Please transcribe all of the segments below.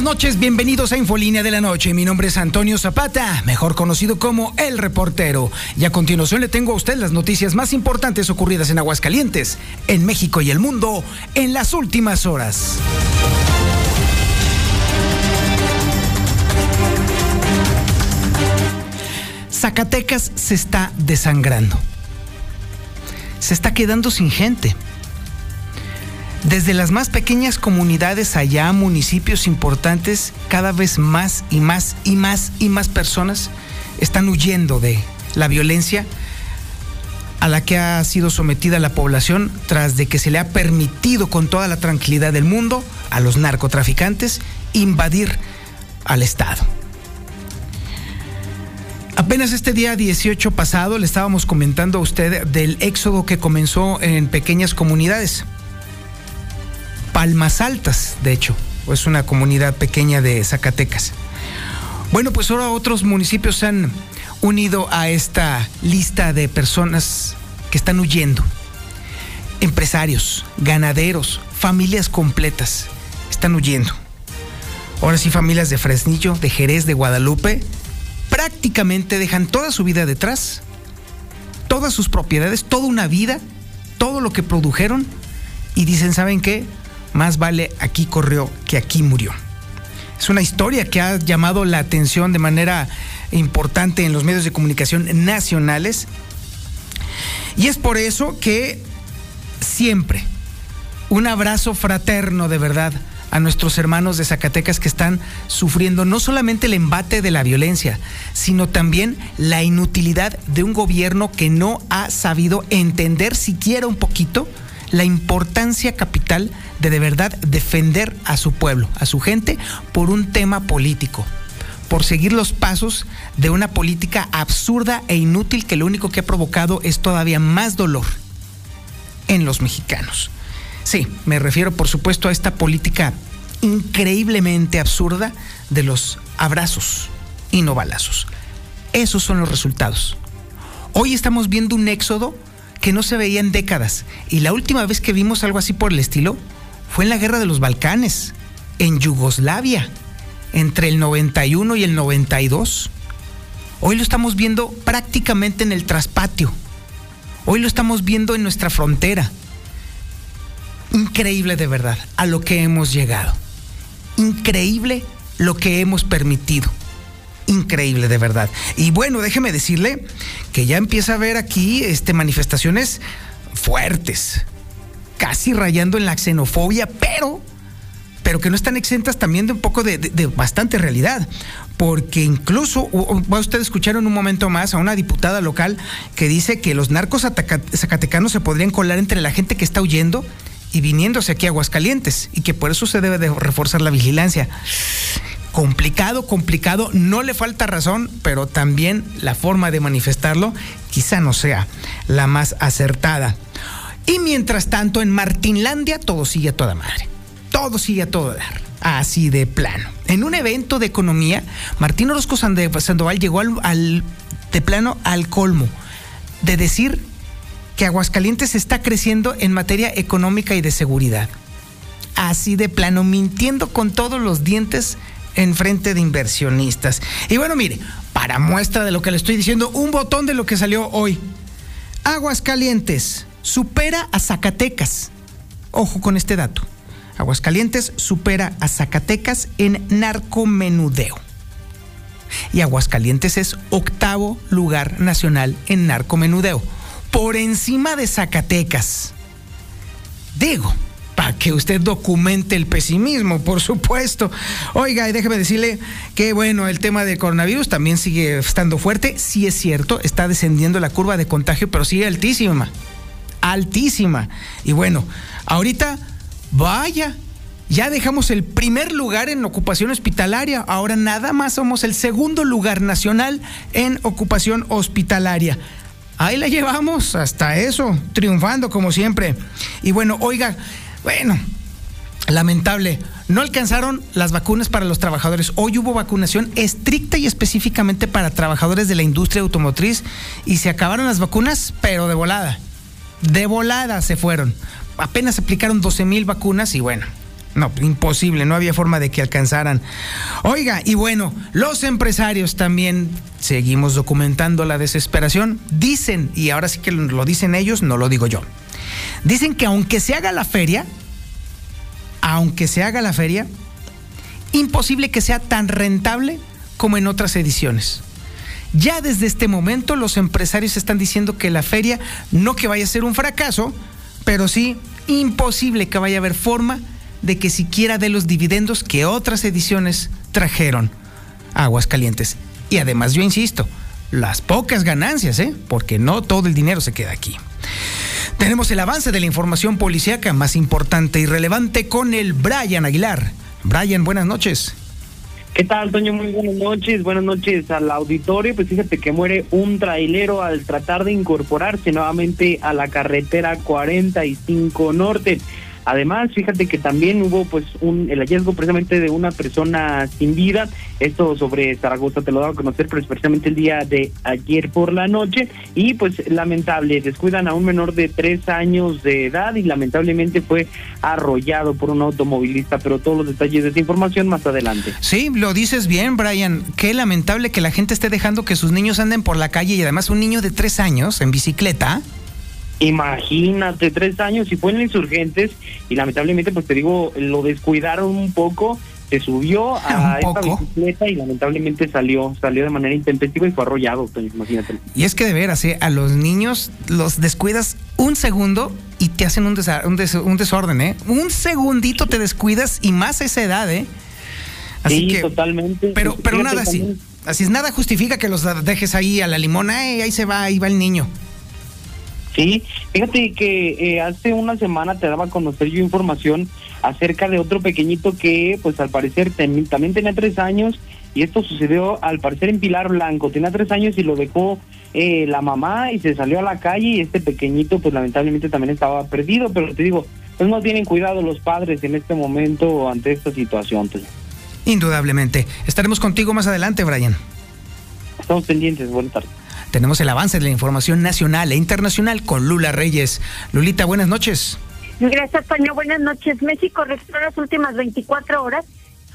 Buenas noches, bienvenidos a Infolínea de la Noche. Mi nombre es Antonio Zapata, mejor conocido como El Reportero. Y a continuación le tengo a usted las noticias más importantes ocurridas en Aguascalientes, en México y el mundo en las últimas horas. Zacatecas se está desangrando. Se está quedando sin gente. Desde las más pequeñas comunidades allá, municipios importantes, cada vez más y más y más y más personas están huyendo de la violencia a la que ha sido sometida la población tras de que se le ha permitido con toda la tranquilidad del mundo a los narcotraficantes invadir al Estado. Apenas este día 18 pasado le estábamos comentando a usted del éxodo que comenzó en pequeñas comunidades. Palmas Altas, de hecho, es una comunidad pequeña de Zacatecas. Bueno, pues ahora otros municipios se han unido a esta lista de personas que están huyendo. Empresarios, ganaderos, familias completas están huyendo. Ahora sí, familias de Fresnillo, de Jerez, de Guadalupe, prácticamente dejan toda su vida detrás, todas sus propiedades, toda una vida, todo lo que produjeron y dicen, ¿saben qué? Más vale aquí corrió que aquí murió. Es una historia que ha llamado la atención de manera importante en los medios de comunicación nacionales. Y es por eso que siempre un abrazo fraterno de verdad a nuestros hermanos de Zacatecas que están sufriendo no solamente el embate de la violencia, sino también la inutilidad de un gobierno que no ha sabido entender siquiera un poquito la importancia capital de de verdad defender a su pueblo, a su gente, por un tema político, por seguir los pasos de una política absurda e inútil que lo único que ha provocado es todavía más dolor en los mexicanos. Sí, me refiero por supuesto a esta política increíblemente absurda de los abrazos y no balazos. Esos son los resultados. Hoy estamos viendo un éxodo que no se veía en décadas. Y la última vez que vimos algo así por el estilo fue en la Guerra de los Balcanes, en Yugoslavia, entre el 91 y el 92. Hoy lo estamos viendo prácticamente en el traspatio. Hoy lo estamos viendo en nuestra frontera. Increíble de verdad a lo que hemos llegado. Increíble lo que hemos permitido increíble de verdad. Y bueno, déjeme decirle que ya empieza a haber aquí este, manifestaciones fuertes, casi rayando en la xenofobia, pero, pero que no están exentas también de un poco de, bastante realidad. Porque incluso usted a escuchar en un momento más a una diputada local que dice que los narcos zacatecanos se podrían colar entre la gente que está huyendo y viniéndose aquí a Aguascalientes y que por eso se debe de reforzar la vigilancia complicado, complicado, no le falta razón, pero también la forma de manifestarlo quizá no sea la más acertada. Y mientras tanto, en Martinlandia todo sigue a toda madre, todo sigue a todo dar, así de plano. En un evento de economía, Martín Orozco Sandoval llegó al, de plano al colmo de decir que Aguascalientes está creciendo en materia económica y de seguridad. Así de plano, mintiendo con todos los dientes en frente de inversionistas. Y bueno, mire, para muestra de lo que le estoy diciendo, un botón de lo que salió hoy. Aguascalientes supera a Zacatecas. Ojo con este dato. Aguascalientes supera a Zacatecas en narcomenudeo. Y Aguascalientes es octavo lugar nacional en narcomenudeo, por encima de Zacatecas. Digo, que usted documente el pesimismo, por supuesto. Oiga, y déjeme decirle que, bueno, el tema del coronavirus también sigue estando fuerte. Sí es cierto, está descendiendo la curva de contagio, pero sigue altísima. altísima. Y bueno, ahorita, vaya, ya dejamos el primer lugar en ocupación hospitalaria. Ahora nada más somos el segundo lugar nacional en ocupación hospitalaria. Ahí la llevamos hasta eso, triunfando como siempre. Y bueno, oiga, bueno, lamentable, no alcanzaron las vacunas para los trabajadores. Hoy hubo vacunación estricta y específicamente para trabajadores de la industria automotriz y se acabaron las vacunas, pero de volada. De volada se fueron. Apenas aplicaron 12 mil vacunas y bueno, no, imposible, no había forma de que alcanzaran. Oiga, y bueno, los empresarios también seguimos documentando la desesperación. Dicen, y ahora sí que lo dicen ellos, no lo digo yo. Dicen que aunque se haga la feria, aunque se haga la feria, imposible que sea tan rentable como en otras ediciones. Ya desde este momento los empresarios están diciendo que la feria no que vaya a ser un fracaso, pero sí imposible que vaya a haber forma de que siquiera de los dividendos que otras ediciones trajeron aguas calientes. Y además yo insisto, las pocas ganancias, ¿eh? porque no todo el dinero se queda aquí. Tenemos el avance de la información policíaca más importante y relevante con el Brian Aguilar. Brian, buenas noches. ¿Qué tal, Toño? Muy buenas noches. Buenas noches al auditorio. Pues fíjate que muere un trailero al tratar de incorporarse nuevamente a la carretera 45 Norte. Además, fíjate que también hubo pues un el hallazgo precisamente de una persona sin vida. Esto sobre Zaragoza te lo daba a conocer pero precisamente el día de ayer por la noche y pues lamentable descuidan a un menor de tres años de edad y lamentablemente fue arrollado por un automovilista. Pero todos los detalles de esta información más adelante. Sí, lo dices bien, Brian. Qué lamentable que la gente esté dejando que sus niños anden por la calle y además un niño de tres años en bicicleta Imagínate, tres años y fue en insurgentes y lamentablemente, pues te digo, lo descuidaron un poco, se subió a esta bicicleta y lamentablemente salió, salió de manera intempestiva y fue arrollado, imagínate. Y es que de veras, ¿eh? a los niños los descuidas un segundo y te hacen un, un, desorden, ¿eh? Un segundito te descuidas y más a esa edad, ¿eh? Así sí, totalmente. Pero, pero nada así. Así es, nada justifica que los dejes ahí a la limona, eh, ahí se va, ahí va el niño. Sí, fíjate que eh, hace una semana te daba a conocer yo información acerca de otro pequeñito que, pues al parecer también tenía tres años y esto sucedió al parecer en Pilar Blanco. Tenía tres años y lo dejó eh, la mamá y se salió a la calle y este pequeñito, pues lamentablemente también estaba perdido. Pero te digo, pues no tienen cuidado los padres en este momento ante esta situación. Pues. Indudablemente. Estaremos contigo más adelante, Brian. Estamos pendientes. Buenas tardes. Tenemos el avance de la información nacional e internacional con Lula Reyes. Lulita, buenas noches. Gracias, Toño. Buenas noches. México registró las últimas 24 horas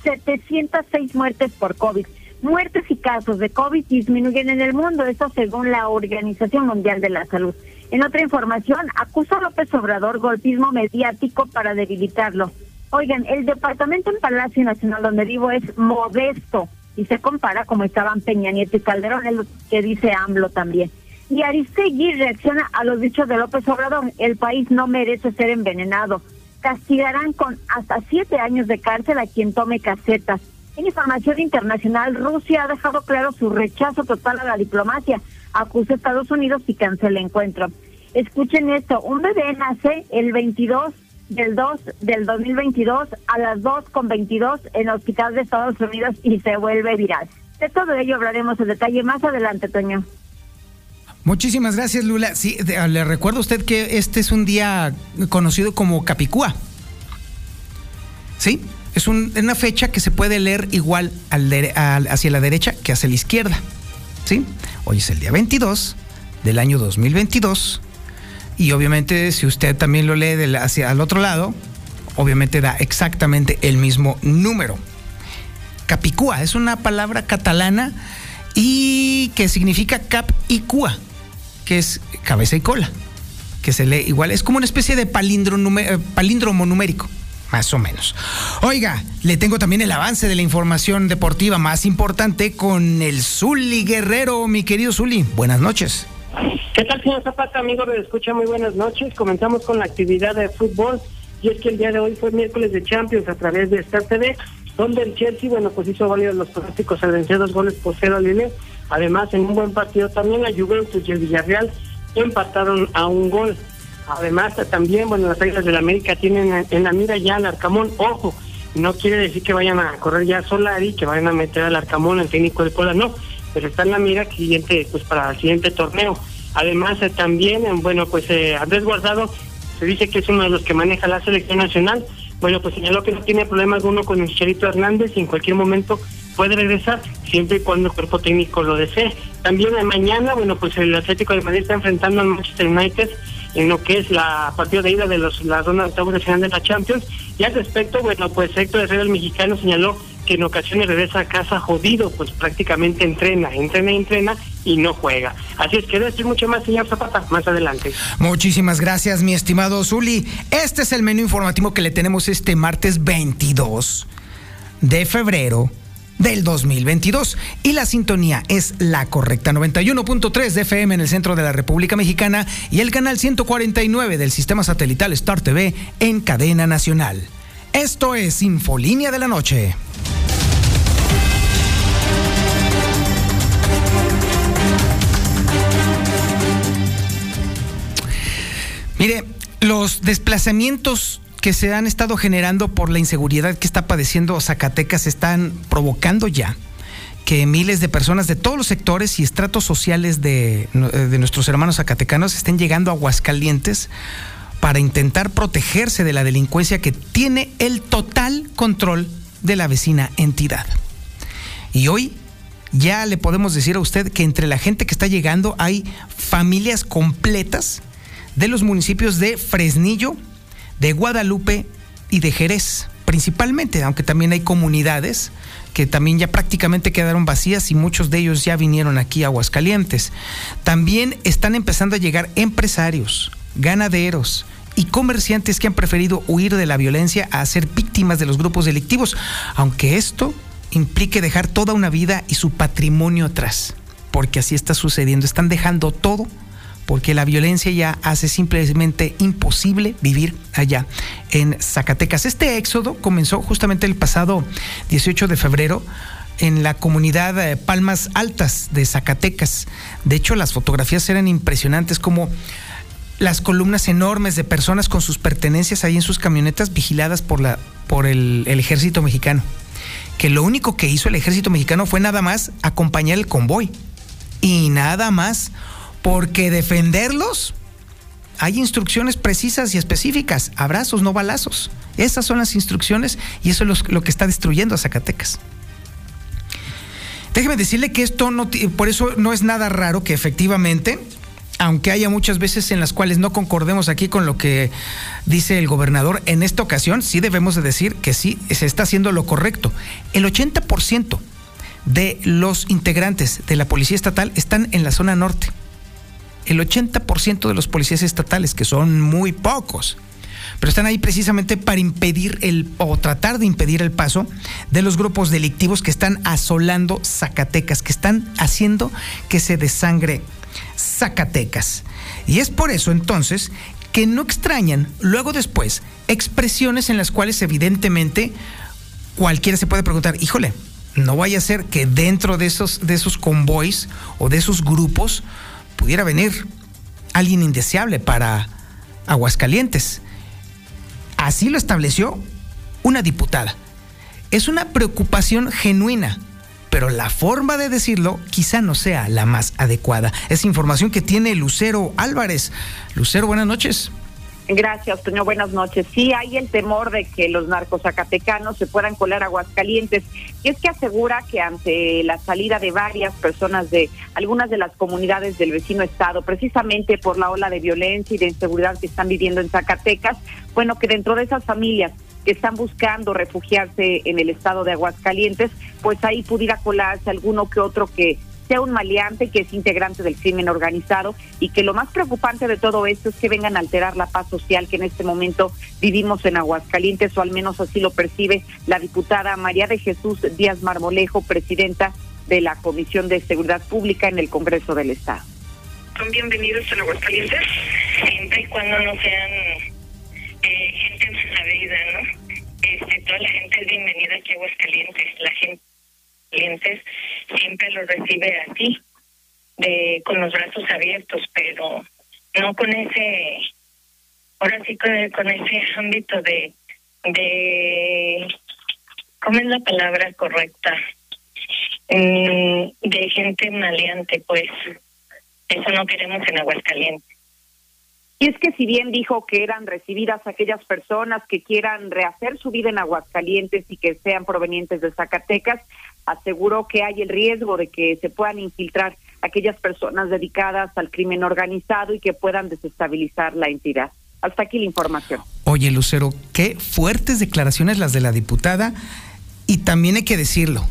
706 muertes por COVID. Muertes y casos de COVID disminuyen en el mundo, eso según la Organización Mundial de la Salud. En otra información, acusa a López Obrador golpismo mediático para debilitarlo. Oigan, el departamento en Palacio Nacional donde vivo es modesto y se compara como estaban Peña Nieto y Calderón, es que dice AMLO también. Y Aristegui reacciona a los dichos de López Obrador, el país no merece ser envenenado. Castigarán con hasta siete años de cárcel a quien tome casetas. En información internacional, Rusia ha dejado claro su rechazo total a la diplomacia. Acusa a Estados Unidos y cancela el encuentro. Escuchen esto, un bebé nace el 22 del 2 del 2022 a las 2 con 22 en el Hospital de Estados Unidos y se vuelve viral. De todo ello hablaremos en detalle más adelante, Toño. Muchísimas gracias, Lula. Sí, le recuerdo a usted que este es un día conocido como Capicúa. ¿Sí? Es una fecha que se puede leer igual al hacia la derecha que hacia la izquierda. ¿Sí? Hoy es el día 22 del año 2022 y obviamente si usted también lo lee hacia el otro lado, obviamente da exactamente el mismo número. Capicúa es una palabra catalana y que significa cap y cua, que es cabeza y cola, que se lee igual, es como una especie de eh, palíndromo numérico, más o menos. Oiga, le tengo también el avance de la información deportiva más importante con el Zuli Guerrero, mi querido Zuli. Buenas noches. ¿Qué tal, señor Zapata, amigo de Escucha? Muy buenas noches. Comenzamos con la actividad de fútbol. Y es que el día de hoy fue miércoles de Champions a través de Star TV, donde el Chelsea, bueno, pues hizo válidos los pronósticos al vencer dos goles por cero al Lille. Además, en un buen partido también la Juventus y el Villarreal empataron a un gol. Además, también, bueno, las Águilas del América tienen en la mira ya al Arcamón. Ojo, no quiere decir que vayan a correr ya Solari, que vayan a meter al Arcamón, el técnico de Puebla, no, pero está en la mira siguiente, pues para el siguiente torneo. Además, eh, también, eh, bueno, pues eh, Andrés Guardado se dice que es uno de los que maneja la selección nacional. Bueno, pues señaló que no tiene problema alguno con el Chicharito Hernández y en cualquier momento puede regresar, siempre y cuando el cuerpo técnico lo desee. También mañana, bueno, pues el Atlético de Madrid está enfrentando al Manchester United en lo que es la partida de ida de los, la ronda de octavos de final de la Champions. Y al respecto, bueno, pues Héctor Herrera, el mexicano, señaló que en ocasiones regresa a casa jodido, pues prácticamente entrena, entrena entrena y no juega. Así es que de esto mucho más, señor Zapata, más adelante. Muchísimas gracias, mi estimado Zuli. Este es el menú informativo que le tenemos este martes 22 de febrero del 2022 y la sintonía es la correcta 91.3 de FM en el centro de la República Mexicana y el canal 149 del sistema satelital Star TV en cadena nacional. Esto es Infolínea de la Noche. Mire, los desplazamientos que se han estado generando por la inseguridad que está padeciendo Zacatecas están provocando ya que miles de personas de todos los sectores y estratos sociales de, nuestros hermanos zacatecanos estén llegando a Aguascalientes para intentar protegerse de la delincuencia que tiene el total control de la vecina entidad. Y hoy ya le podemos decir a usted que entre la gente que está llegando hay familias completas de los municipios de Fresnillo, de Guadalupe y de Jerez, principalmente, aunque también hay comunidades que también ya prácticamente quedaron vacías y muchos de ellos ya vinieron aquí a Aguascalientes. También están empezando a llegar empresarios, ganaderos, y comerciantes que han preferido huir de la violencia a ser víctimas de los grupos delictivos, aunque esto implique dejar toda una vida y su patrimonio atrás, porque así está sucediendo, están dejando todo porque la violencia ya hace simplemente imposible vivir allá en Zacatecas. Este éxodo comenzó justamente el pasado 18 de febrero en la comunidad eh, Palmas Altas de Zacatecas. De hecho, las fotografías eran impresionantes como las columnas enormes de personas con sus pertenencias ahí en sus camionetas vigiladas por, la, por el, el ejército mexicano. Que lo único que hizo el ejército mexicano fue nada más acompañar el convoy. Y nada más porque defenderlos hay instrucciones precisas y específicas, abrazos, no balazos. Esas son las instrucciones y eso es lo que está destruyendo a Zacatecas. Déjeme decirle que esto no, por eso no es nada raro que efectivamente, aunque haya muchas veces en las cuales no concordemos aquí con lo que dice el gobernador, en esta ocasión sí debemos de decir que sí se está haciendo lo correcto. El 80% de los integrantes de la Policía Estatal están en la zona norte el 80% de los policías estatales, que son muy pocos, pero están ahí precisamente para impedir el o tratar de impedir el paso de los grupos delictivos que están asolando Zacatecas, que están haciendo que se desangre Zacatecas. Y es por eso entonces que no extrañan luego después expresiones en las cuales evidentemente cualquiera se puede preguntar, híjole, no vaya a ser que dentro de esos, de esos convoys o de esos grupos pudiera venir alguien indeseable para Aguascalientes. Así lo estableció una diputada. Es una preocupación genuina, pero la forma de decirlo quizá no sea la más adecuada. Es información que tiene Lucero Álvarez. Lucero, buenas noches. Gracias, Toño. Buenas noches. Sí, hay el temor de que los narcos zacatecanos se puedan colar Aguascalientes. Y es que asegura que ante la salida de varias personas de algunas de las comunidades del vecino estado, precisamente por la ola de violencia y de inseguridad que están viviendo en Zacatecas, bueno, que dentro de esas familias que están buscando refugiarse en el estado de Aguascalientes, pues ahí pudiera colarse alguno que otro que sea un maleante que es integrante del crimen organizado y que lo más preocupante de todo esto es que vengan a alterar la paz social que en este momento vivimos en Aguascalientes, o al menos así lo percibe la diputada María de Jesús Díaz Marmolejo, presidenta de la Comisión de Seguridad Pública en el Congreso del Estado. Son bienvenidos a Aguascalientes, siempre y cuando no sean eh, gente vida, ¿no? Este, toda la gente es bienvenida aquí a Aguascalientes, la gente siempre lo recibe así, de, con los brazos abiertos, pero no con ese ahora sí con, con ese ámbito de, de, ¿cómo es la palabra correcta? Mm, de gente maleante, pues eso no queremos en Aguascalientes. Y es que si bien dijo que eran recibidas aquellas personas que quieran rehacer su vida en Aguascalientes y que sean provenientes de Zacatecas, aseguró que hay el riesgo de que se puedan infiltrar aquellas personas dedicadas al crimen organizado y que puedan desestabilizar la entidad. Hasta aquí la información. Oye, Lucero, qué fuertes declaraciones las de la diputada y también hay que decirlo.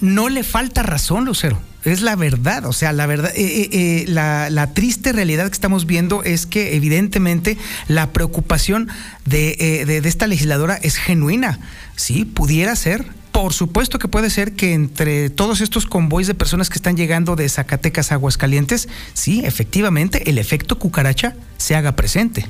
No le falta razón, Lucero. Es la verdad, o sea, la verdad, eh, eh, eh, la, triste realidad que estamos viendo es que evidentemente la preocupación de, de, esta legisladora es genuina, sí, pudiera ser, por supuesto que puede ser que entre todos estos convoys de personas que están llegando de Zacatecas a Aguascalientes, sí, efectivamente, el efecto cucaracha se haga presente.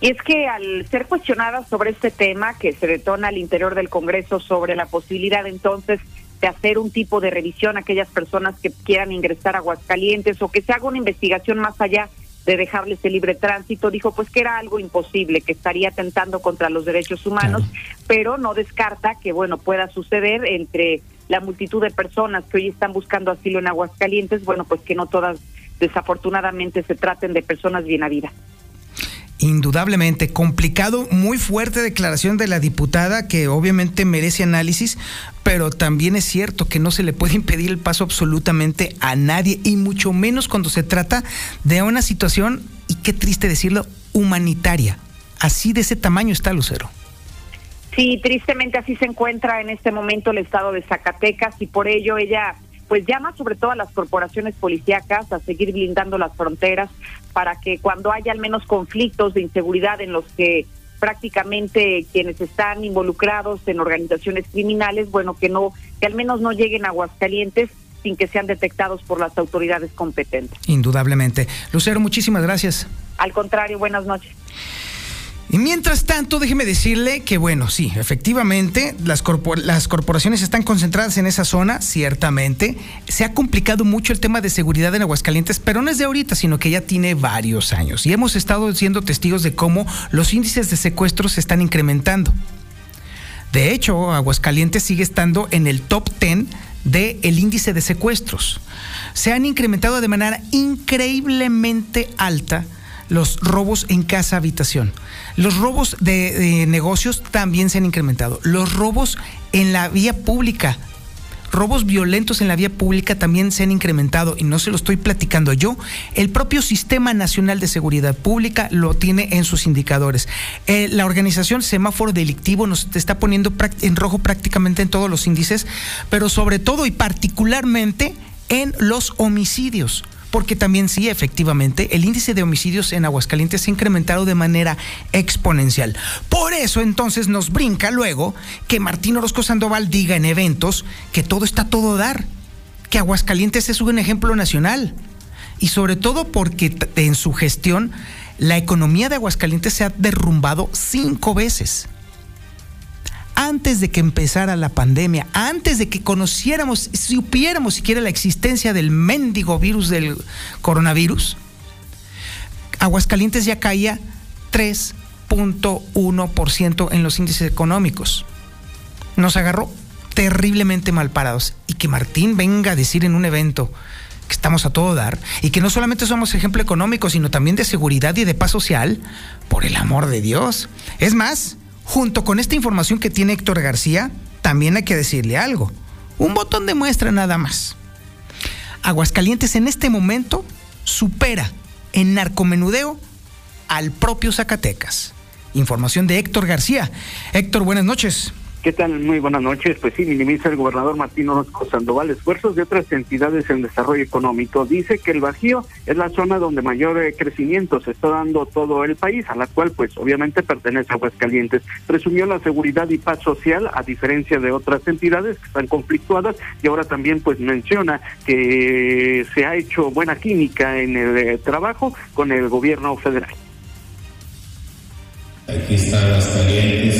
Y es que al ser cuestionada sobre este tema que se detona al interior del Congreso sobre la posibilidad entonces de hacer un tipo de revisión a aquellas personas que quieran ingresar a Aguascalientes o que se haga una investigación más allá de dejarles el libre tránsito, dijo pues que era algo imposible, que estaría atentando contra los derechos humanos, pero no descarta que bueno pueda suceder entre la multitud de personas que hoy están buscando asilo en Aguascalientes, bueno pues que no todas desafortunadamente se traten de personas bien habidas. Indudablemente, complicado, muy fuerte declaración de la diputada que obviamente merece análisis, pero también es cierto que no se le puede impedir el paso absolutamente a nadie y mucho menos cuando se trata de una situación, y qué triste decirlo, humanitaria. Así de ese tamaño está Lucero. Sí, tristemente así se encuentra en este momento el estado de Zacatecas y por ello ella pues llama sobre todo a las corporaciones policíacas a seguir blindando las fronteras para que cuando haya al menos conflictos de inseguridad en los que prácticamente quienes están involucrados en organizaciones criminales, bueno, que no, que al menos no lleguen a Aguascalientes sin que sean detectados por las autoridades competentes. Indudablemente. Lucero, muchísimas gracias. Al contrario, buenas noches. Y mientras tanto, déjeme decirle que, bueno, sí, efectivamente, las, corporaciones están concentradas en esa zona, ciertamente. Se ha complicado mucho el tema de seguridad en Aguascalientes, pero no es de ahorita, sino que ya tiene varios años. Y hemos estado siendo testigos de cómo los índices de secuestros se están incrementando. De hecho, Aguascalientes sigue estando en el top 10 del el índice de secuestros. Se han incrementado de manera increíblemente alta los robos en casa habitación. Los robos de, negocios también se han incrementado. Los robos en la vía pública robos violentos en la vía pública también se han incrementado y no se lo estoy platicando yo. El propio Sistema Nacional de Seguridad Pública lo tiene en sus indicadores. Eh, la organización Semáforo Delictivo nos está poniendo en rojo prácticamente en todos los índices, pero sobre todo y particularmente en los homicidios porque también sí, efectivamente, el índice de homicidios en Aguascalientes se ha incrementado de manera exponencial. Por eso entonces nos brinca luego que Martín Orozco Sandoval diga en eventos que todo está todo dar, que Aguascalientes es un ejemplo nacional. Y sobre todo porque en su gestión la economía de Aguascalientes se ha derrumbado cinco veces antes de que empezara la pandemia, antes de que conociéramos, supiéramos siquiera la existencia del mendigo virus del coronavirus, Aguascalientes ya caía 3.1% en los índices económicos. Nos agarró terriblemente mal parados. Y que Martín venga a decir en un evento que estamos a todo dar y que no solamente somos ejemplo económico, sino también de seguridad y de paz social, por el amor de Dios. Es más, Junto con esta información que tiene Héctor García, también hay que decirle algo. Un botón de muestra nada más. Aguascalientes en este momento supera en narcomenudeo al propio Zacatecas. Información de Héctor García. Héctor, buenas noches. ¿Qué tal? Muy buenas noches. Pues sí, minimiza el gobernador Martín Orozco Sandoval esfuerzos de otras entidades en desarrollo económico. Dice que el Bajío es la zona donde mayor eh, crecimiento se está dando todo el país, a la cual pues obviamente pertenece Aguascalientes. Presumió la seguridad y paz social, a diferencia de otras entidades que están conflictuadas, y ahora también pues menciona que se ha hecho buena química en el eh, trabajo con el gobierno federal. Aquí está Aguascalientes,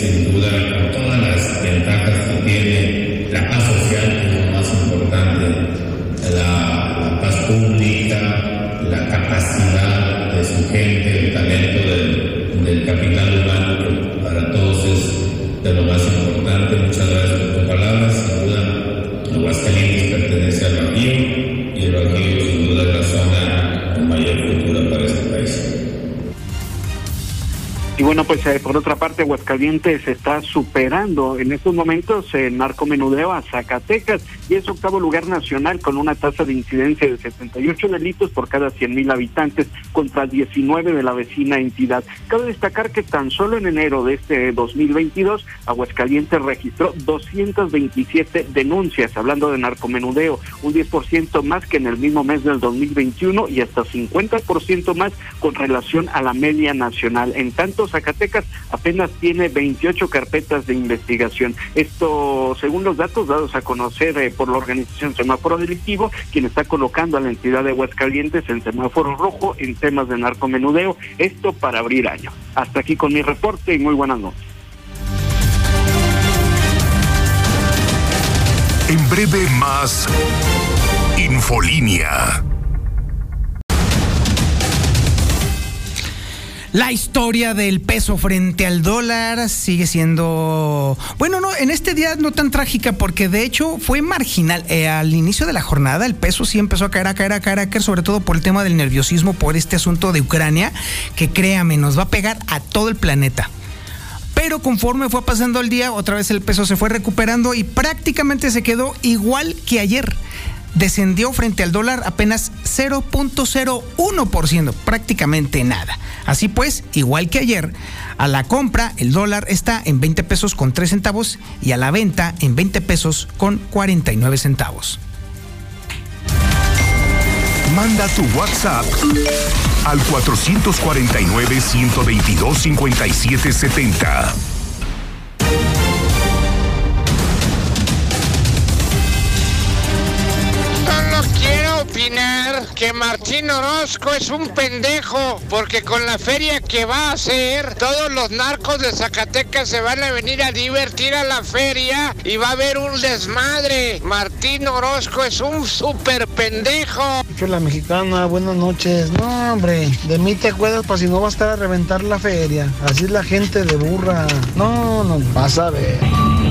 pues eh, por otra parte, Aguascalientes está superando en estos momentos el narcomenudeo a Zacatecas y es octavo lugar nacional con una tasa de incidencia de 78 delitos por cada 100 mil habitantes contra 19 de la vecina entidad. Cabe destacar que tan solo en enero de este 2022, Aguascalientes registró 227 denuncias hablando de narcomenudeo, un 10% más que en el mismo mes del 2021 y hasta 50% más con relación a la media nacional. En tanto, Zacatecas apenas tiene 28 carpetas de investigación. Esto, según los datos dados a conocer eh, por la organización Semáforo Delictivo, quien está colocando a la entidad de Aguascalientes en semáforo rojo en temas de narcomenudeo, esto para abrir año. Hasta aquí con mi reporte y muy buenas noches. En breve más Infolínea. La historia del peso frente al dólar sigue siendo, bueno, no, en este día no tan trágica porque de hecho fue marginal. Eh, al inicio de la jornada el peso sí empezó a caer, a caer, a caer, a caer, sobre todo por el tema del nerviosismo por este asunto de Ucrania, que créame, nos va a pegar a todo el planeta. Pero conforme fue pasando el día, otra vez el peso se fue recuperando y prácticamente se quedó igual que ayer descendió frente al dólar apenas 0.01%, prácticamente nada. Así pues, igual que ayer, a la compra el dólar está en 20 pesos con 3 centavos y a la venta en 20 pesos con 49 centavos. Manda tu WhatsApp al 449 122 5770. Que Martín Orozco es un pendejo, porque con la feria que va a hacer, todos los narcos de Zacatecas se van a venir a divertir a la feria y va a haber un desmadre. Martín Orozco es un super pendejo. la mexicana, buenas noches. No, hombre, de mí te acuerdas para si no va a estar a reventar la feria. Así es la gente de burra. No, no, vas a ver.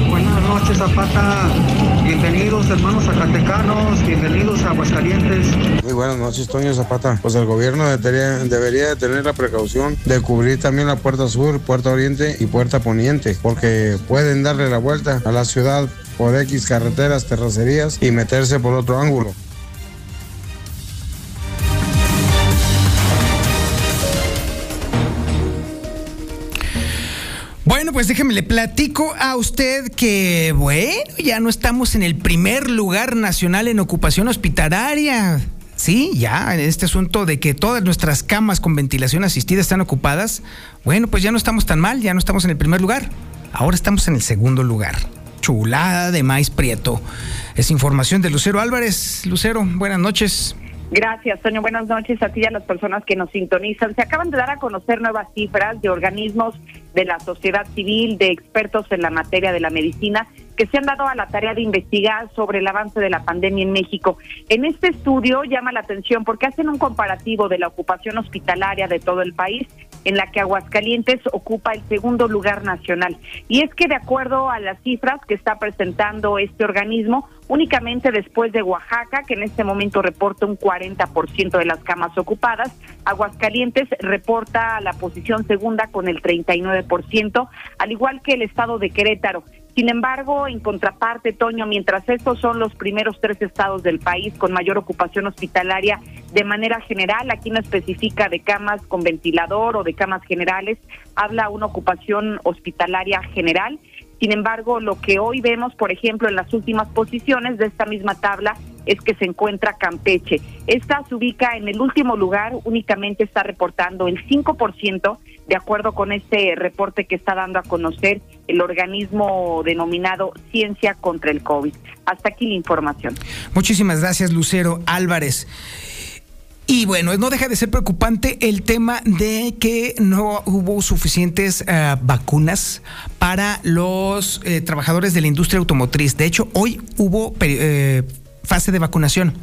Buenas noches, Zapata. Bienvenidos, hermanos zacatecanos. Bienvenidos a Aguascalientes. Muy buenas noches, Toño Zapata. Pues el gobierno debería, debería de tener la precaución de cubrir también la puerta sur, puerta oriente y puerta poniente, porque pueden darle la vuelta a la ciudad por X carreteras, terracerías y meterse por otro ángulo. Pues déjeme, le platico a usted que, bueno, ya no estamos en el primer lugar nacional en ocupación hospitalaria. Sí, ya, en este asunto de que todas nuestras camas con ventilación asistida están ocupadas, bueno, pues ya no estamos tan mal, ya no estamos en el primer lugar. Ahora estamos en el segundo lugar. Chulada de maíz prieto. Es información de Lucero Álvarez. Lucero, buenas noches. Gracias, Toño. Buenas noches a ti y a las personas que nos sintonizan. Se acaban de dar a conocer nuevas cifras de organismos de la sociedad civil, de expertos en la materia de la medicina, que se han dado a la tarea de investigar sobre el avance de la pandemia en México. En este estudio llama la atención porque hacen un comparativo de la ocupación hospitalaria de todo el país, en la que Aguascalientes ocupa el segundo lugar nacional. Y es que de acuerdo a las cifras que está presentando este organismo, únicamente después de Oaxaca, que en este momento reporta un 40% de las camas ocupadas, Aguascalientes reporta la posición segunda con el 39%, al igual que el estado de Querétaro. Sin embargo, en contraparte, Toño, mientras estos son los primeros tres estados del país con mayor ocupación hospitalaria de manera general, aquí no especifica de camas con ventilador o de camas generales, habla una ocupación hospitalaria general. Sin embargo, lo que hoy vemos, por ejemplo, en las últimas posiciones de esta misma tabla es que se encuentra Campeche. Esta se ubica en el último lugar, únicamente está reportando el 5%, de acuerdo con este reporte que está dando a conocer el organismo denominado Ciencia contra el COVID. Hasta aquí la información. Muchísimas gracias, Lucero Álvarez. Y bueno, no deja de ser preocupante el tema de que no hubo suficientes uh, vacunas para los eh, trabajadores de la industria automotriz. De hecho, hoy hubo eh, fase de vacunación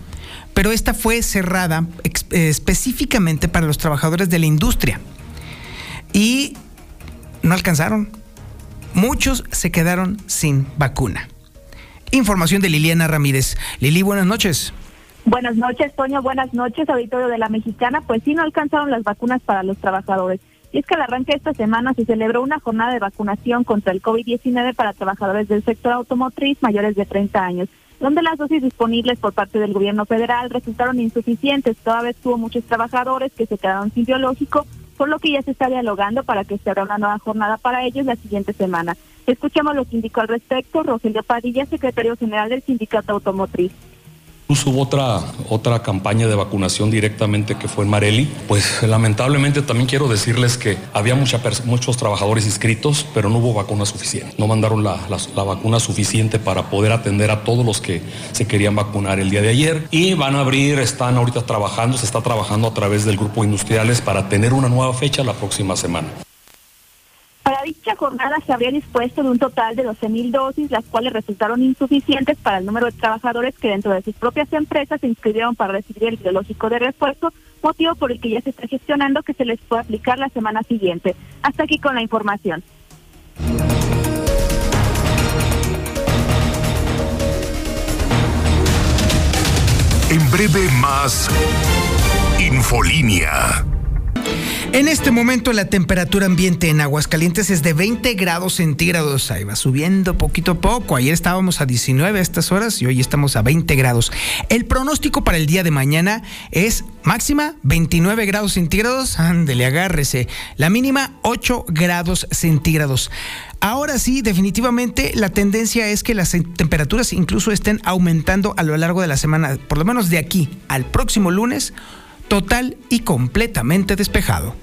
pero esta fue cerrada específicamente para los trabajadores de la industria. Y no alcanzaron. Muchos se quedaron sin vacuna. Información de Liliana Ramírez. Lili, buenas noches. Buenas noches, Toño. Buenas noches, auditorio de la Mexicana. Pues sí, no alcanzaron las vacunas para los trabajadores. Y es que al arranque de esta semana se celebró una jornada de vacunación contra el COVID-19 para trabajadores del sector automotriz mayores de 30 años donde las dosis disponibles por parte del gobierno federal resultaron insuficientes. Todavía tuvo muchos trabajadores que se quedaron sin biológico, por lo que ya se está dialogando para que se abra una nueva jornada para ellos la siguiente semana. Escuchamos lo que indicó al respecto Rogelio Padilla, secretario general del Sindicato Automotriz. Hubo otra, otra campaña de vacunación directamente que fue en Mareli. Pues lamentablemente también quiero decirles que había muchos trabajadores inscritos, pero no hubo vacuna suficiente. No mandaron la, la, vacuna suficiente para poder atender a todos los que se querían vacunar el día de ayer. Y van a abrir, están ahorita trabajando, se está trabajando a través del grupo industriales para tener una nueva fecha la próxima semana. Dicha jornada se habría dispuesto de un total de 12.000 dosis, las cuales resultaron insuficientes para el número de trabajadores que dentro de sus propias empresas se inscribieron para recibir el biológico de refuerzo, motivo por el que ya se está gestionando que se les pueda aplicar la semana siguiente. Hasta aquí con la información. En breve más Infolínea. En este momento la temperatura ambiente en Aguascalientes es de 20 grados centígrados. Ahí va subiendo poquito a poco. Ayer estábamos a 19 a estas horas y hoy estamos a 20 grados. El pronóstico para el día de mañana es máxima 29 grados centígrados. Ándele, agárrese. La mínima 8 grados centígrados. Ahora sí, definitivamente la tendencia es que las temperaturas incluso estén aumentando a lo largo de la semana, por lo menos de aquí al próximo lunes total y completamente despejado.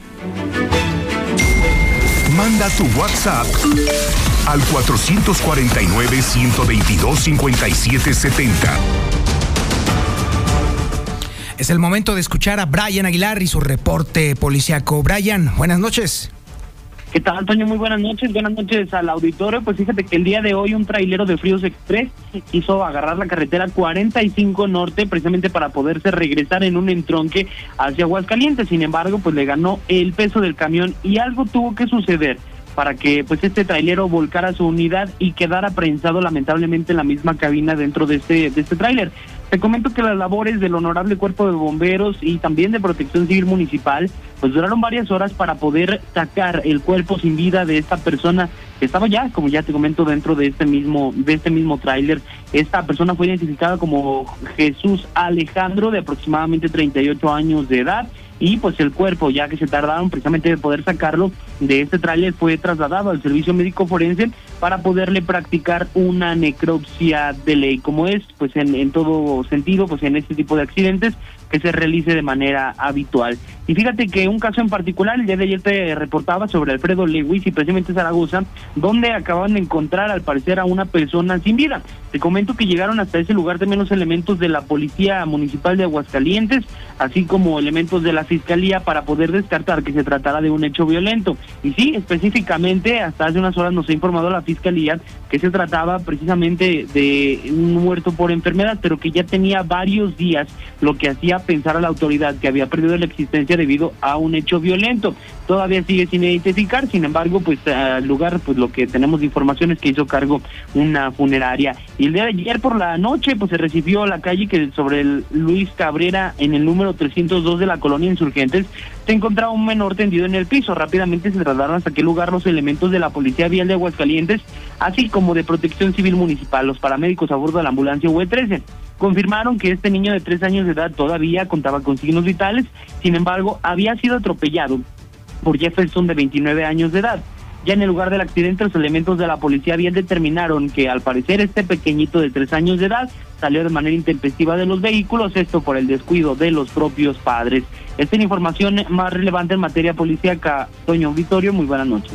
Manda tu WhatsApp al 449-122-5770. Es el momento de escuchar a Brian Aguilar y su reporte policiaco. Brian, buenas noches. ¿Qué tal, Antonio? Muy buenas noches. Buenas noches al auditorio. Pues fíjate que el día de hoy un trailero de Fríos Express quiso agarrar la carretera 45 Norte precisamente para poderse regresar en un entronque hacia Aguascalientes. Sin embargo, pues le ganó el peso del camión y algo tuvo que suceder para que pues este trailero volcara su unidad y quedara prensado lamentablemente en la misma cabina dentro de este de este tráiler. Te comento que las labores del honorable cuerpo de bomberos y también de protección civil municipal pues duraron varias horas para poder sacar el cuerpo sin vida de esta persona estaba ya, como ya te comento, dentro de este mismo de este mismo tráiler. Esta persona fue identificada como Jesús Alejandro de aproximadamente 38 años de edad y pues el cuerpo, ya que se tardaron precisamente de poder sacarlo de este tráiler, fue trasladado al servicio médico forense para poderle practicar una necropsia de ley, como es pues en, en todo sentido, pues en este tipo de accidentes que se realice de manera habitual. Y fíjate que un caso en particular, el día de ayer te reportaba sobre Alfredo Lewis y precisamente Zaragoza, donde acaban de encontrar al parecer a una persona sin vida. Te comento que llegaron hasta ese lugar de menos elementos de la Policía Municipal de Aguascalientes, así como elementos de la Fiscalía para poder descartar que se tratara de un hecho violento. Y sí, específicamente, hasta hace unas horas nos ha informado la Fiscalía que se trataba precisamente de un muerto por enfermedad, pero que ya tenía varios días, lo que hacía pensar a la autoridad que había perdido la existencia debido a un hecho violento. Todavía sigue sin identificar, sin embargo, pues al lugar, pues lo que tenemos de información es que hizo cargo una funeraria. Y el día de ayer por la noche, pues se recibió la calle que sobre el Luis Cabrera en el número 302 de la colonia Insurgentes se encontraba un menor tendido en el piso. Rápidamente se trasladaron hasta aquel lugar los elementos de la Policía Vial de Aguascalientes, así como de Protección Civil Municipal, los paramédicos a bordo de la ambulancia UE13 confirmaron que este niño de tres años de edad todavía contaba con signos vitales, sin embargo, había sido atropellado por Jefferson de 29 años de edad. Ya en el lugar del accidente, los elementos de la policía bien determinaron que al parecer este pequeñito de tres años de edad salió de manera intempestiva de los vehículos, esto por el descuido de los propios padres. Esta es la información más relevante en materia policíaca. Toño Vitorio, muy buenas noches.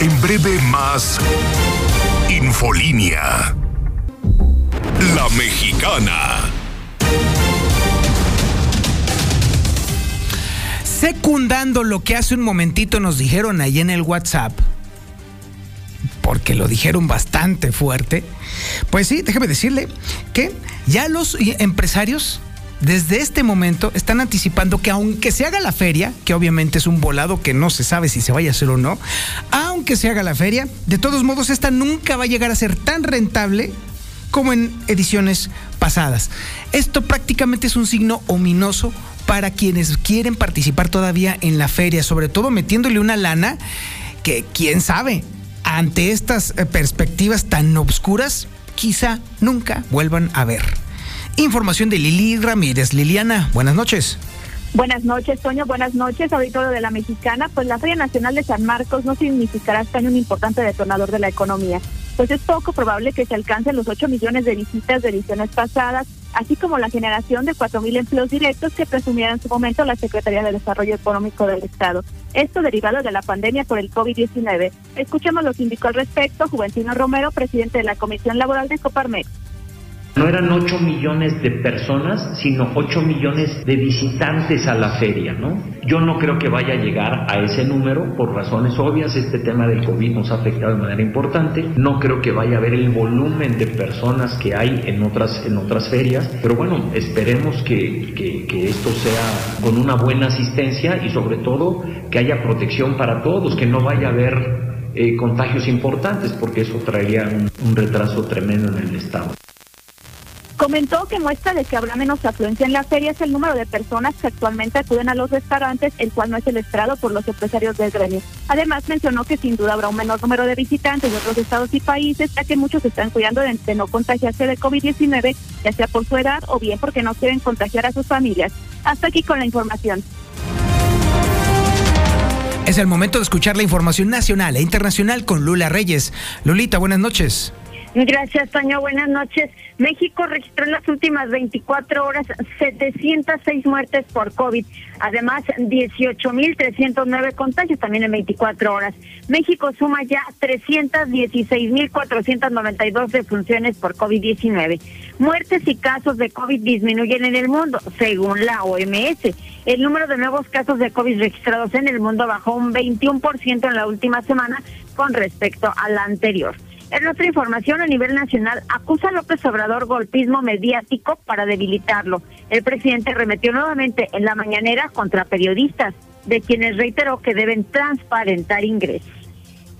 En breve más Infolínea. La Mexicana. Secundando lo que hace un momentito nos dijeron ahí en el WhatsApp, porque lo dijeron bastante fuerte. Pues sí, déjeme decirle que ya los empresarios desde este momento están anticipando que aunque se haga la feria, que obviamente es un volado que no se sabe si se vaya a hacer o no, aunque se haga la feria, de todos modos esta nunca va a llegar a ser tan rentable como en ediciones pasadas. Esto prácticamente es un signo ominoso para quienes quieren participar todavía en la feria, sobre todo metiéndole una lana que quién sabe, ante estas eh, perspectivas tan obscuras, quizá nunca vuelvan a ver. Información de Lili Ramírez. Liliana, buenas noches. Buenas noches, Toño. Buenas noches, auditorio de la Mexicana. Pues la Feria Nacional de San Marcos no significará este año un importante detonador de la economía, pues es poco probable que se alcancen los 8 millones de visitas de ediciones pasadas, así como la generación de 4 mil empleos directos que presumiera en su momento la Secretaría de Desarrollo Económico del Estado. Esto derivado de la pandemia por el COVID-19. Escuchemos lo que indicó al respecto Juventino Romero, presidente de la Comisión Laboral de Coparmex. No eran 8 millones de personas, sino 8 millones de visitantes a la feria, ¿no? Yo no creo que vaya a llegar a ese número por razones obvias. Este tema del COVID nos ha afectado de manera importante. No creo que vaya a haber el volumen de personas que hay en otras, en otras ferias. Pero bueno, esperemos que, que, esto sea con una buena asistencia y sobre todo que haya protección para todos, que no vaya a haber eh, contagios importantes, porque eso traería un retraso tremendo en el Estado. Comentó que muestra de que habrá menos afluencia en la feria es el número de personas que actualmente acuden a los restaurantes, el cual no es el esperado por los empresarios del gremio. Además, mencionó que sin duda habrá un menor número de visitantes de otros estados y países, ya que muchos están cuidando de, no contagiarse de COVID-19, ya sea por su edad o bien porque no quieren contagiar a sus familias. Hasta aquí con la información. Es el momento de escuchar la información nacional e internacional con Lula Reyes. Lulita, buenas noches. Gracias, Toño. Buenas noches. México registró en las últimas 24 horas 706 muertes por COVID. Además, 18.309 contagios también en 24 horas. México suma ya 316.492 defunciones por COVID-19. Muertes y casos de COVID disminuyen en el mundo, según la OMS. El número de nuevos casos de COVID registrados en el mundo bajó un 21% en la última semana con respecto a la anterior. En otra información a nivel nacional, acusa a López Obrador golpismo mediático para debilitarlo. El presidente remetió nuevamente en la mañanera contra periodistas, de quienes reiteró que deben transparentar ingresos.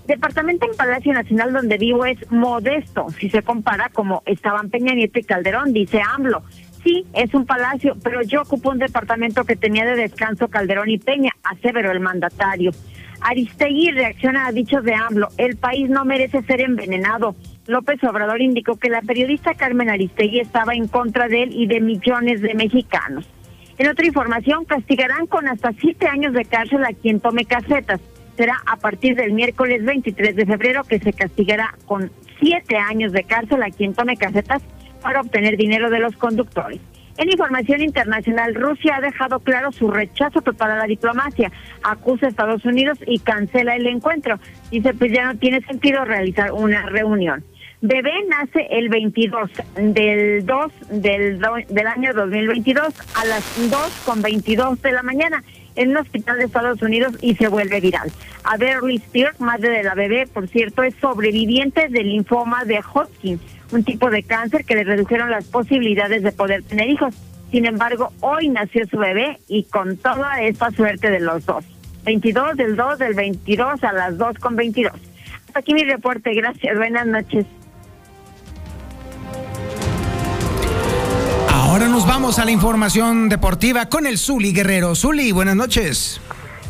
Departamento en Palacio Nacional donde vivo es modesto si se compara como estaban Peña Nieto y Calderón, dice AMLO. Sí, es un palacio, pero yo ocupo un departamento que tenía de descanso Calderón y Peña, aseveró el mandatario. Aristegui reacciona a dichos de AMLO. El país no merece ser envenenado. López Obrador indicó que la periodista Carmen Aristegui estaba en contra de él y de millones de mexicanos. En otra información, castigarán con hasta siete años de cárcel a quien tome casetas. Será a partir del miércoles 23 de febrero que se castigará con siete años de cárcel a quien tome casetas para obtener dinero de los conductores. En información internacional, Rusia ha dejado claro su rechazo total a la diplomacia, acusa a Estados Unidos y cancela el encuentro. Dice, pues ya no tiene sentido realizar una reunión. Bebé nace el 22 del 2 del, del año 2022 a las 2 con 22 de la mañana en un hospital de Estados Unidos y se vuelve viral. A Beverly Spears, madre de la bebé, por cierto, es sobreviviente del linfoma de Hodgkin un tipo de cáncer que le redujeron las posibilidades de poder tener hijos. Sin embargo, hoy nació su bebé y con toda esta suerte de los dos. 22 del 2 del 22 a las 2 con 22. Hasta aquí mi reporte. Gracias. Buenas noches. Ahora nos vamos a la información deportiva con el Zuli Guerrero. Zuli, buenas noches.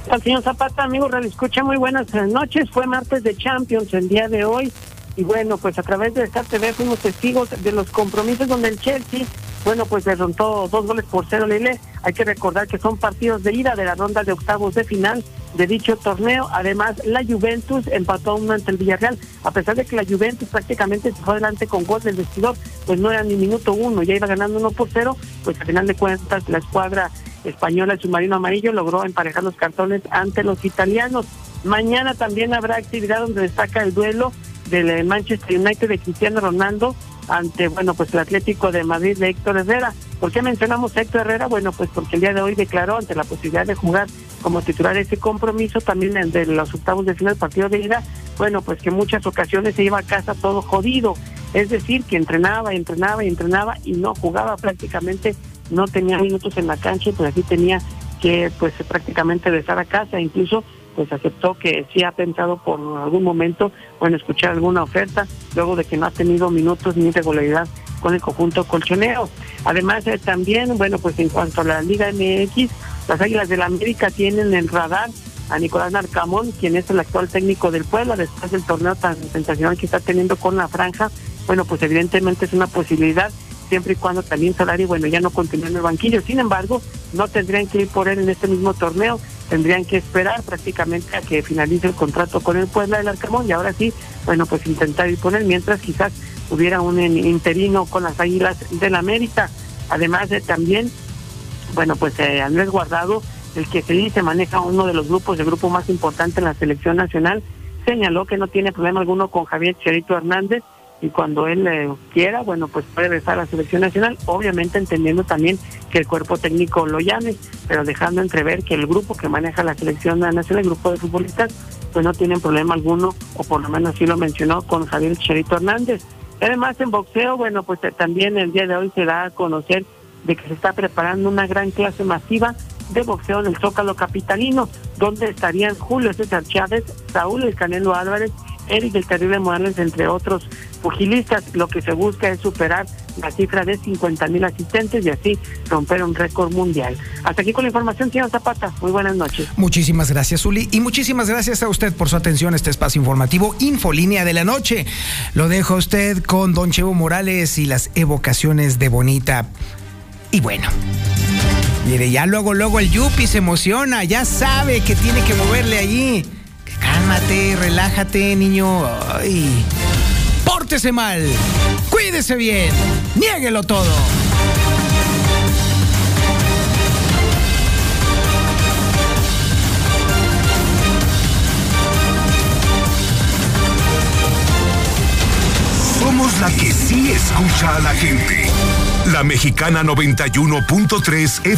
Al señor Zapata, amigo, escucha muy buenas noches. Fue martes de Champions el día de hoy. Y bueno, pues a través de Star TV fuimos testigos de los compromisos donde el Chelsea, bueno, pues derrotó dos goles por cero Lele. Hay que recordar que son partidos de ida de la ronda de octavos de final de dicho torneo. Además, la Juventus empató uno ante el Villarreal. A pesar de que la Juventus prácticamente se fue adelante con gol del vestidor, pues no era ni minuto uno, ya iba ganando uno por cero, pues al final de cuentas la escuadra española, el submarino amarillo, logró emparejar los cartones ante los italianos. Mañana también habrá actividad donde destaca el duelo del Manchester United de Cristiano Ronaldo ante, bueno, pues el Atlético de Madrid de Héctor Herrera. ¿Por qué mencionamos a Héctor Herrera? Bueno, pues porque el día de hoy declaró ante la posibilidad de jugar como titular ese compromiso también de los octavos de final partido de ida bueno, pues que en muchas ocasiones se iba a casa todo jodido. Es decir, que entrenaba, entrenaba y entrenaba y no jugaba prácticamente, no tenía minutos en la cancha y pues así tenía que pues prácticamente estar a casa. Incluso pues aceptó que sí ha pensado por algún momento, bueno, escuchar alguna oferta, luego de que no ha tenido minutos ni regularidad con el conjunto colchonero. Además, eh, también, bueno, pues en cuanto a la Liga MX, las Águilas del la América tienen en radar a Nicolás Narcamón, quien es el actual técnico del Puebla, después del torneo tan sensacional que está teniendo con la franja, bueno, pues evidentemente es una posibilidad, siempre y cuando también Solari, bueno, ya no continúe en el banquillo. Sin embargo, no tendrían que ir por él en este mismo torneo, tendrían que esperar prácticamente a que finalice el contrato con el Puebla del Arcamón y ahora sí, bueno, pues intentar ir por él, mientras quizás hubiera un interino con las Águilas del la América. Además de también, bueno, pues eh, Andrés Guardado el que se dice maneja uno de los grupos, el grupo más importante en la selección nacional, señaló que no tiene problema alguno con Javier Cherito Hernández y cuando él eh, quiera, bueno, pues puede regresar a la selección nacional, obviamente entendiendo también que el cuerpo técnico lo llame, pero dejando entrever que el grupo que maneja la selección nacional, el grupo de futbolistas, pues no tienen problema alguno, o por lo menos así lo mencionó con Javier Cherito Hernández. Además, en boxeo, bueno, pues eh, también el día de hoy se da a conocer de que se está preparando una gran clase masiva de boxeo en el Zócalo Capitalino, donde estarían Julio César Chávez, Saúl El Canelo Álvarez, Eric El Terrible Morales, entre otros pugilistas. Lo que se busca es superar la cifra de 50 mil asistentes y así romper un récord mundial. Hasta aquí con la información, señor Zapata. Muy buenas noches. Muchísimas gracias, Uli. Y muchísimas gracias a usted por su atención a este espacio informativo Infolínea de la Noche. Lo dejo a usted con Don Chevo Morales y las evocaciones de Bonita. Y bueno. Mire, ya luego, luego el Yupi se emociona, ya sabe que tiene que moverle allí. Cálmate, relájate, niño. Ay. Pórtese mal, cuídese bien, niéguelo todo. Somos la que sí escucha a la gente. La mexicana 91.3 F.